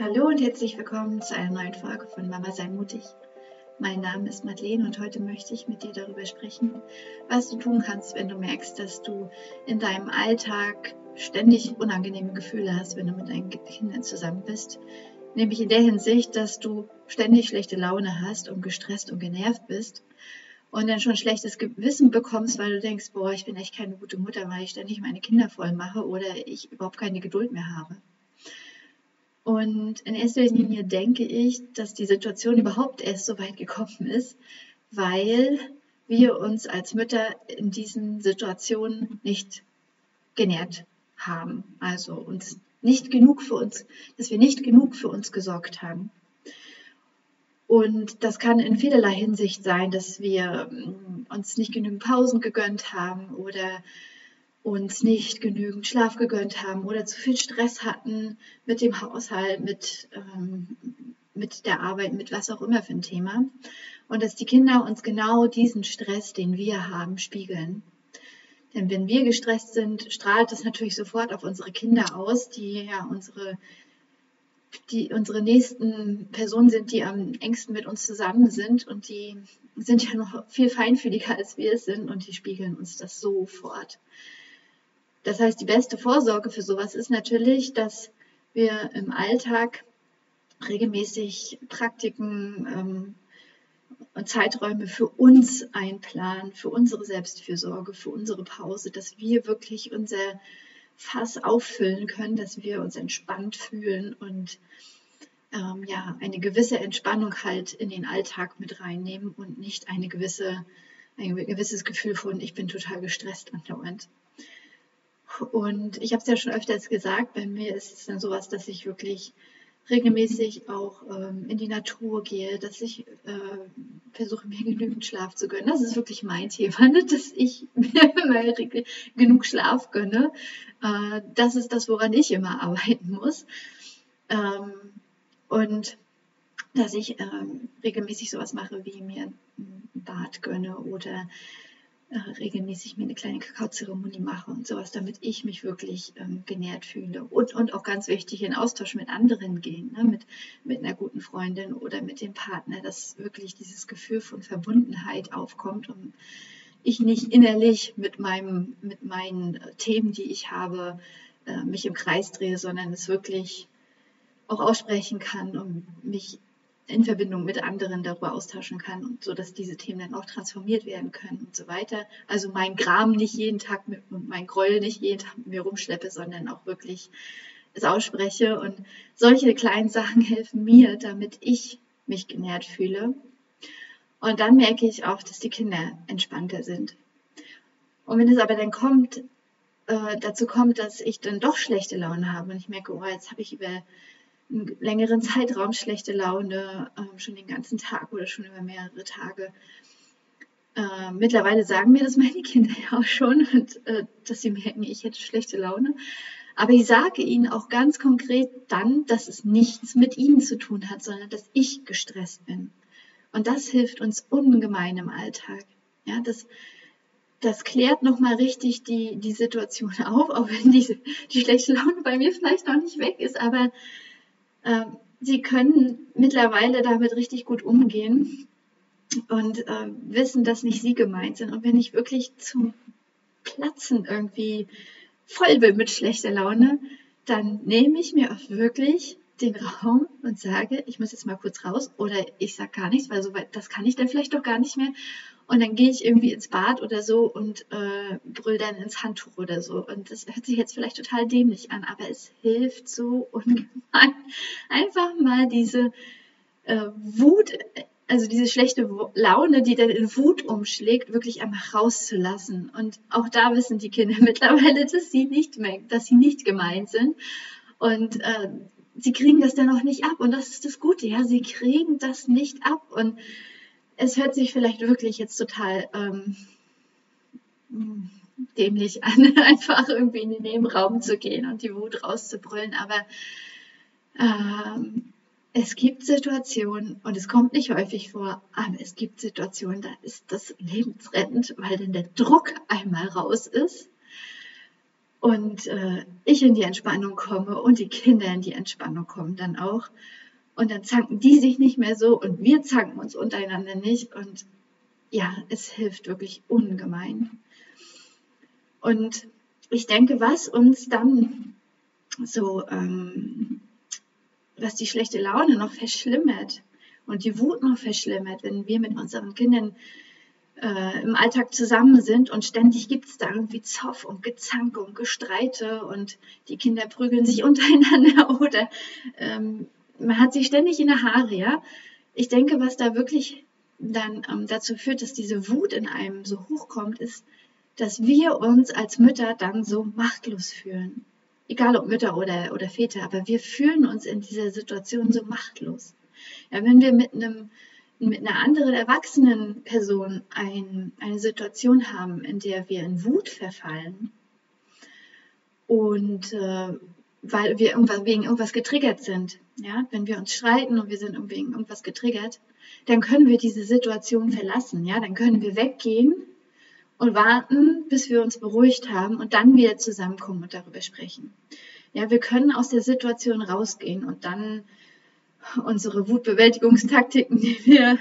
Hallo und herzlich willkommen zu einer neuen Folge von Mama sei mutig. Mein Name ist Madeleine und heute möchte ich mit dir darüber sprechen, was du tun kannst, wenn du merkst, dass du in deinem Alltag ständig unangenehme Gefühle hast, wenn du mit deinen Kindern zusammen bist. Nämlich in der Hinsicht, dass du ständig schlechte Laune hast und gestresst und genervt bist und dann schon schlechtes Gewissen bekommst, weil du denkst, boah, ich bin echt keine gute Mutter, weil ich ständig meine Kinder voll mache oder ich überhaupt keine Geduld mehr habe. Und in erster Linie denke ich, dass die Situation überhaupt erst so weit gekommen ist, weil wir uns als Mütter in diesen Situationen nicht genährt haben. Also uns nicht genug für uns, dass wir nicht genug für uns gesorgt haben. Und das kann in vielerlei Hinsicht sein, dass wir mm, uns nicht genügend Pausen gegönnt haben oder uns nicht genügend Schlaf gegönnt haben oder zu viel Stress hatten mit dem Haushalt, mit, ähm, mit der Arbeit, mit was auch immer für ein Thema. Und dass die Kinder uns genau diesen Stress, den wir haben, spiegeln. Denn wenn wir gestresst sind, strahlt das natürlich sofort auf unsere Kinder aus, die ja unsere, die unsere nächsten Personen sind, die am engsten mit uns zusammen sind und die sind ja noch viel feinfühliger als wir es sind und die spiegeln uns das sofort. Das heißt, die beste Vorsorge für sowas ist natürlich, dass wir im Alltag regelmäßig Praktiken ähm, und Zeiträume für uns einplanen, für unsere Selbstfürsorge, für unsere Pause, dass wir wirklich unser Fass auffüllen können, dass wir uns entspannt fühlen und ähm, ja, eine gewisse Entspannung halt in den Alltag mit reinnehmen und nicht eine gewisse, ein gewisses Gefühl von, ich bin total gestresst andauernd. Und ich habe es ja schon öfters gesagt, bei mir ist es dann sowas, dass ich wirklich regelmäßig auch ähm, in die Natur gehe, dass ich äh, versuche, mir genügend Schlaf zu gönnen. Das ist wirklich mein Thema, ne? dass ich mir mal genug Schlaf gönne. Äh, das ist das, woran ich immer arbeiten muss. Ähm, und dass ich ähm, regelmäßig sowas mache, wie mir ein Bad gönne oder regelmäßig mir eine kleine Kakaozeremonie mache und sowas, damit ich mich wirklich ähm, genährt fühle. Und, und auch ganz wichtig, in Austausch mit anderen gehen, ne? mit, mit einer guten Freundin oder mit dem Partner, dass wirklich dieses Gefühl von Verbundenheit aufkommt und ich nicht innerlich mit, meinem, mit meinen äh, Themen, die ich habe, äh, mich im Kreis drehe, sondern es wirklich auch aussprechen kann und mich in Verbindung mit anderen darüber austauschen kann und so, dass diese Themen dann auch transformiert werden können und so weiter. Also mein Gram nicht jeden Tag mit und mein Gräuel nicht jeden Tag mit mir rumschleppe, sondern auch wirklich es ausspreche und solche kleinen Sachen helfen mir, damit ich mich genährt fühle. Und dann merke ich auch, dass die Kinder entspannter sind. Und wenn es aber dann kommt, äh, dazu kommt, dass ich dann doch schlechte Laune habe und ich merke, oh, jetzt habe ich über einen längeren Zeitraum schlechte Laune, äh, schon den ganzen Tag oder schon über mehrere Tage. Äh, mittlerweile sagen mir das meine Kinder ja auch schon, und, äh, dass sie merken, ich hätte schlechte Laune. Aber ich sage ihnen auch ganz konkret dann, dass es nichts mit ihnen zu tun hat, sondern dass ich gestresst bin. Und das hilft uns ungemein im Alltag. Ja, das, das klärt nochmal richtig die, die Situation auf, auch wenn diese, die schlechte Laune bei mir vielleicht noch nicht weg ist, aber äh, sie können mittlerweile damit richtig gut umgehen und äh, wissen, dass nicht sie gemeint sind. Und wenn ich wirklich zum Platzen irgendwie voll bin mit schlechter Laune, dann nehme ich mir auch wirklich den Raum und sage, ich muss jetzt mal kurz raus oder ich sage gar nichts, weil so weit, das kann ich dann vielleicht doch gar nicht mehr und dann gehe ich irgendwie ins Bad oder so und äh, brüll dann ins Handtuch oder so. Und das hört sich jetzt vielleicht total dämlich an, aber es hilft so ungemein. Einfach mal diese äh, Wut, also diese schlechte Laune, die dann in Wut umschlägt, wirklich einmal rauszulassen. Und auch da wissen die Kinder mittlerweile, dass sie nicht mehr, dass sie nicht gemeint sind. Und äh, sie kriegen das dann auch nicht ab. Und das ist das Gute, ja, sie kriegen das nicht ab. Und es hört sich vielleicht wirklich jetzt total ähm, dämlich an, einfach irgendwie in den Nebenraum zu gehen und die Wut rauszubrüllen, aber ähm, es gibt Situationen, und es kommt nicht häufig vor, aber es gibt Situationen, da ist das lebensrettend, weil dann der Druck einmal raus ist und äh, ich in die Entspannung komme und die Kinder in die Entspannung kommen dann auch. Und dann zanken die sich nicht mehr so und wir zanken uns untereinander nicht. Und ja, es hilft wirklich ungemein. Und ich denke, was uns dann so, ähm, was die schlechte Laune noch verschlimmert und die Wut noch verschlimmert, wenn wir mit unseren Kindern äh, im Alltag zusammen sind und ständig gibt es da irgendwie Zoff und Gezanke und Gestreite und die Kinder prügeln sich untereinander oder ähm, man hat sich ständig in der Haare, ja. Ich denke, was da wirklich dann ähm, dazu führt, dass diese Wut in einem so hochkommt, ist, dass wir uns als Mütter dann so machtlos fühlen. Egal ob Mütter oder, oder Väter, aber wir fühlen uns in dieser Situation so machtlos. Ja, wenn wir mit einem mit einer anderen erwachsenen Person ein, eine Situation haben, in der wir in Wut verfallen. Und äh, weil wir irgendwas, wegen irgendwas getriggert sind, ja, wenn wir uns streiten und wir sind wegen irgendwas getriggert, dann können wir diese Situation verlassen, ja, dann können wir weggehen und warten, bis wir uns beruhigt haben und dann wieder zusammenkommen und darüber sprechen. Ja, wir können aus der Situation rausgehen und dann unsere Wutbewältigungstaktiken, die wir,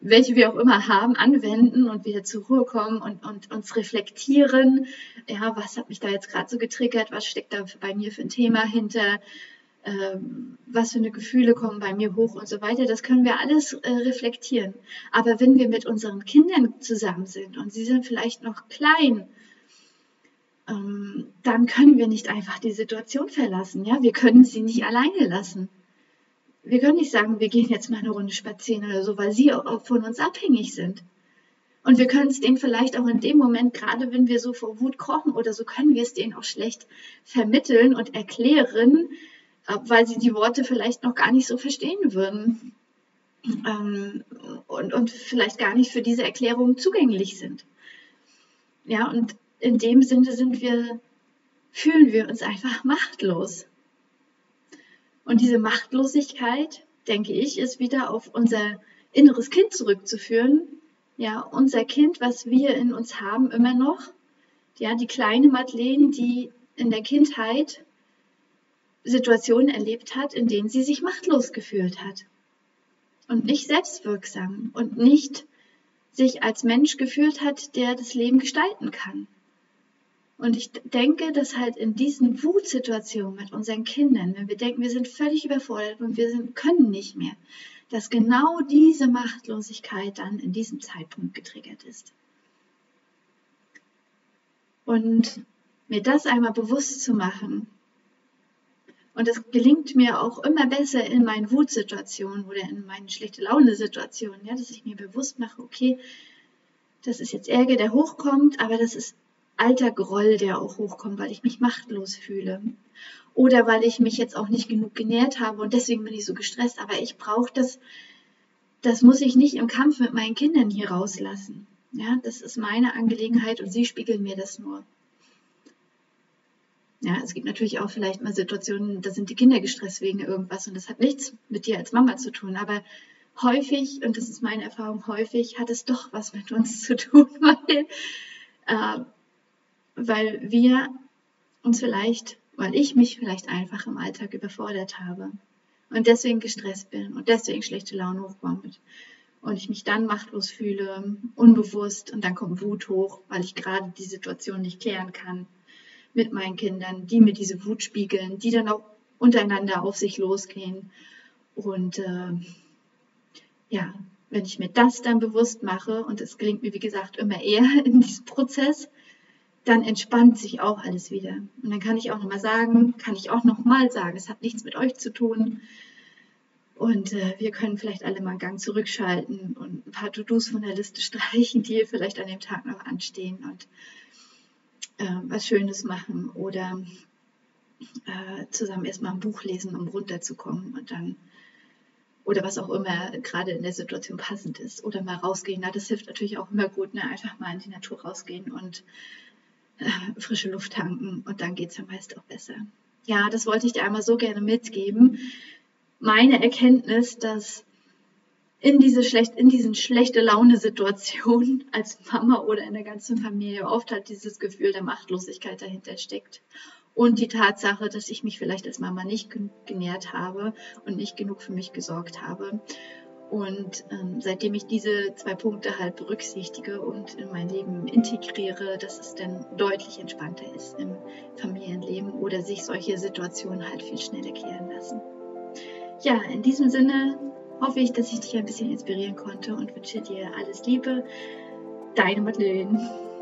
welche wir auch immer haben, anwenden und wieder zur Ruhe kommen und, und uns reflektieren. Ja, was hat mich da jetzt gerade so getriggert? Was steckt da bei mir für ein Thema hinter? Ähm, was für eine Gefühle kommen bei mir hoch und so weiter. Das können wir alles äh, reflektieren. Aber wenn wir mit unseren Kindern zusammen sind und sie sind vielleicht noch klein, ähm, dann können wir nicht einfach die Situation verlassen. Ja, wir können sie nicht alleine lassen wir können nicht sagen, wir gehen jetzt mal eine Runde spazieren oder so, weil sie auch von uns abhängig sind. Und wir können es denen vielleicht auch in dem Moment, gerade wenn wir so vor Wut kochen oder so, können wir es denen auch schlecht vermitteln und erklären, äh, weil sie die Worte vielleicht noch gar nicht so verstehen würden ähm, und, und vielleicht gar nicht für diese Erklärung zugänglich sind. Ja, und in dem Sinne sind wir, fühlen wir uns einfach machtlos. Und diese Machtlosigkeit, denke ich, ist wieder auf unser inneres Kind zurückzuführen. Ja, unser Kind, was wir in uns haben, immer noch. Ja, die kleine Madeleine, die in der Kindheit Situationen erlebt hat, in denen sie sich machtlos gefühlt hat. Und nicht selbstwirksam und nicht sich als Mensch gefühlt hat, der das Leben gestalten kann. Und ich denke, dass halt in diesen Wutsituationen mit unseren Kindern, wenn wir denken, wir sind völlig überfordert und wir sind, können nicht mehr, dass genau diese Machtlosigkeit dann in diesem Zeitpunkt getriggert ist. Und mir das einmal bewusst zu machen, und das gelingt mir auch immer besser in meinen Wutsituationen oder in meinen schlechte Laune-Situationen, ja, dass ich mir bewusst mache, okay, das ist jetzt Ärger, der hochkommt, aber das ist alter Groll, der auch hochkommt, weil ich mich machtlos fühle. Oder weil ich mich jetzt auch nicht genug genährt habe und deswegen bin ich so gestresst. Aber ich brauche das, das muss ich nicht im Kampf mit meinen Kindern hier rauslassen. Ja, das ist meine Angelegenheit und sie spiegeln mir das nur. Ja, es gibt natürlich auch vielleicht mal Situationen, da sind die Kinder gestresst wegen irgendwas und das hat nichts mit dir als Mama zu tun. Aber häufig, und das ist meine Erfahrung, häufig hat es doch was mit uns zu tun, weil äh, weil wir uns vielleicht, weil ich mich vielleicht einfach im Alltag überfordert habe und deswegen gestresst bin und deswegen schlechte Laune hochkommt und ich mich dann machtlos fühle, unbewusst und dann kommt Wut hoch, weil ich gerade die Situation nicht klären kann mit meinen Kindern, die mir diese Wut spiegeln, die dann auch untereinander auf sich losgehen und äh, ja, wenn ich mir das dann bewusst mache und es gelingt mir wie gesagt immer eher in diesem Prozess, dann entspannt sich auch alles wieder. Und dann kann ich auch nochmal sagen, kann ich auch nochmal sagen, es hat nichts mit euch zu tun. Und äh, wir können vielleicht alle mal einen Gang zurückschalten und ein paar To-Dos von der Liste streichen, die vielleicht an dem Tag noch anstehen und äh, was Schönes machen oder äh, zusammen erstmal ein Buch lesen, um runterzukommen und dann oder was auch immer gerade in der Situation passend ist oder mal rausgehen. Na, das hilft natürlich auch immer gut, ne? einfach mal in die Natur rausgehen und äh, frische Luft tanken und dann geht es ja meist auch besser. Ja, das wollte ich dir einmal so gerne mitgeben. Meine Erkenntnis, dass in diese schlecht, in diesen schlechte Laune-Situationen als Mama oder in der ganzen Familie oft halt dieses Gefühl der Machtlosigkeit dahinter steckt. Und die Tatsache, dass ich mich vielleicht als Mama nicht genährt habe und nicht genug für mich gesorgt habe. Und ähm, seitdem ich diese zwei Punkte halt berücksichtige und in mein Leben integriere, dass es dann deutlich entspannter ist im Familienleben oder sich solche Situationen halt viel schneller klären lassen. Ja, in diesem Sinne hoffe ich, dass ich dich ein bisschen inspirieren konnte und wünsche dir alles Liebe. Deine Madeleine.